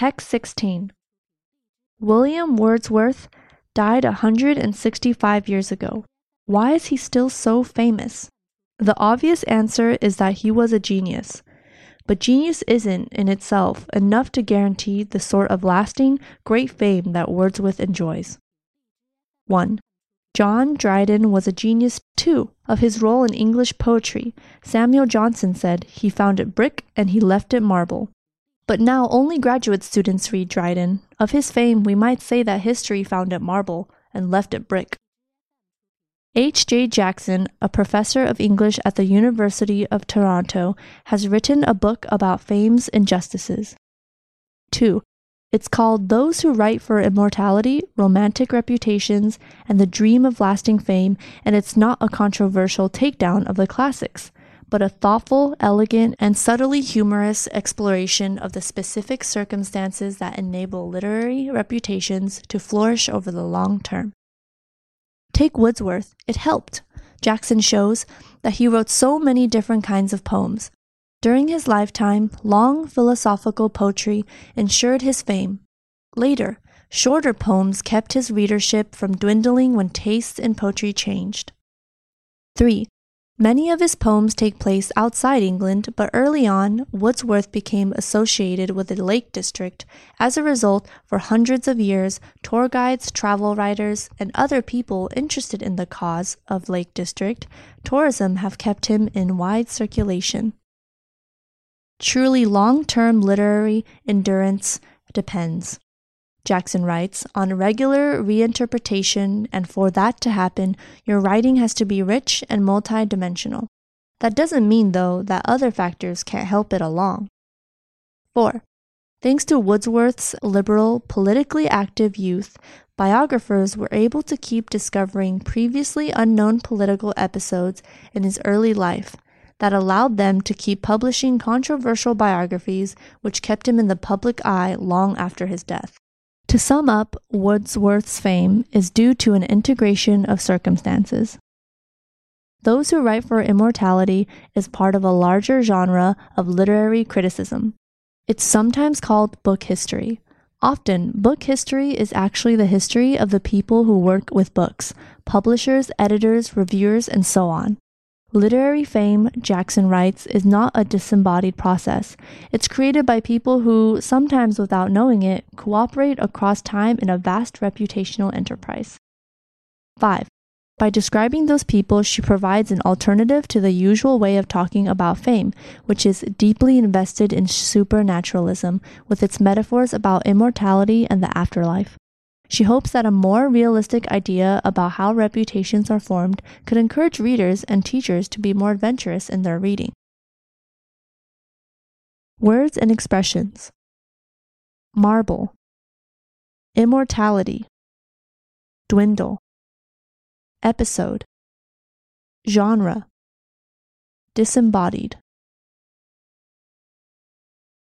Text 16. William Wordsworth died 165 years ago. Why is he still so famous? The obvious answer is that he was a genius. But genius isn't, in itself, enough to guarantee the sort of lasting, great fame that Wordsworth enjoys. 1. John Dryden was a genius, too, of his role in English poetry. Samuel Johnson said he found it brick and he left it marble. But now only graduate students read Dryden. Of his fame, we might say that history found it marble and left it brick. H. J. Jackson, a professor of English at the University of Toronto, has written a book about fame's injustices. 2. It's called Those Who Write for Immortality, Romantic Reputations, and the Dream of Lasting Fame, and it's not a controversial takedown of the classics, but a thoughtful, elegant, and subtly humorous exploration of the specific circumstances that enable literary reputations to flourish over the long term. Take Wordsworth, it helped. Jackson shows that he wrote so many different kinds of poems. During his lifetime, long philosophical poetry ensured his fame. Later, shorter poems kept his readership from dwindling when tastes in poetry changed. 3. Many of his poems take place outside England, but early on, Wordsworth became associated with the Lake District. As a result, for hundreds of years, tour guides, travel writers, and other people interested in the cause of Lake District tourism have kept him in wide circulation. Truly long term literary endurance depends. Jackson writes, on regular reinterpretation, and for that to happen, your writing has to be rich and multidimensional. That doesn't mean, though, that other factors can't help it along. 4. Thanks to Wordsworth's liberal, politically active youth, biographers were able to keep discovering previously unknown political episodes in his early life that allowed them to keep publishing controversial biographies which kept him in the public eye long after his death. To sum up, Wordsworth's fame is due to an integration of circumstances. Those Who Write for Immortality is part of a larger genre of literary criticism. It's sometimes called book history. Often, book history is actually the history of the people who work with books publishers, editors, reviewers, and so on. Literary fame, Jackson writes, is not a disembodied process. It's created by people who, sometimes without knowing it, cooperate across time in a vast reputational enterprise. 5. By describing those people, she provides an alternative to the usual way of talking about fame, which is deeply invested in supernaturalism, with its metaphors about immortality and the afterlife. She hopes that a more realistic idea about how reputations are formed could encourage readers and teachers to be more adventurous in their reading. Words and expressions. Marble, Immortality, Dwindle, Episode, Genre, Disembodied.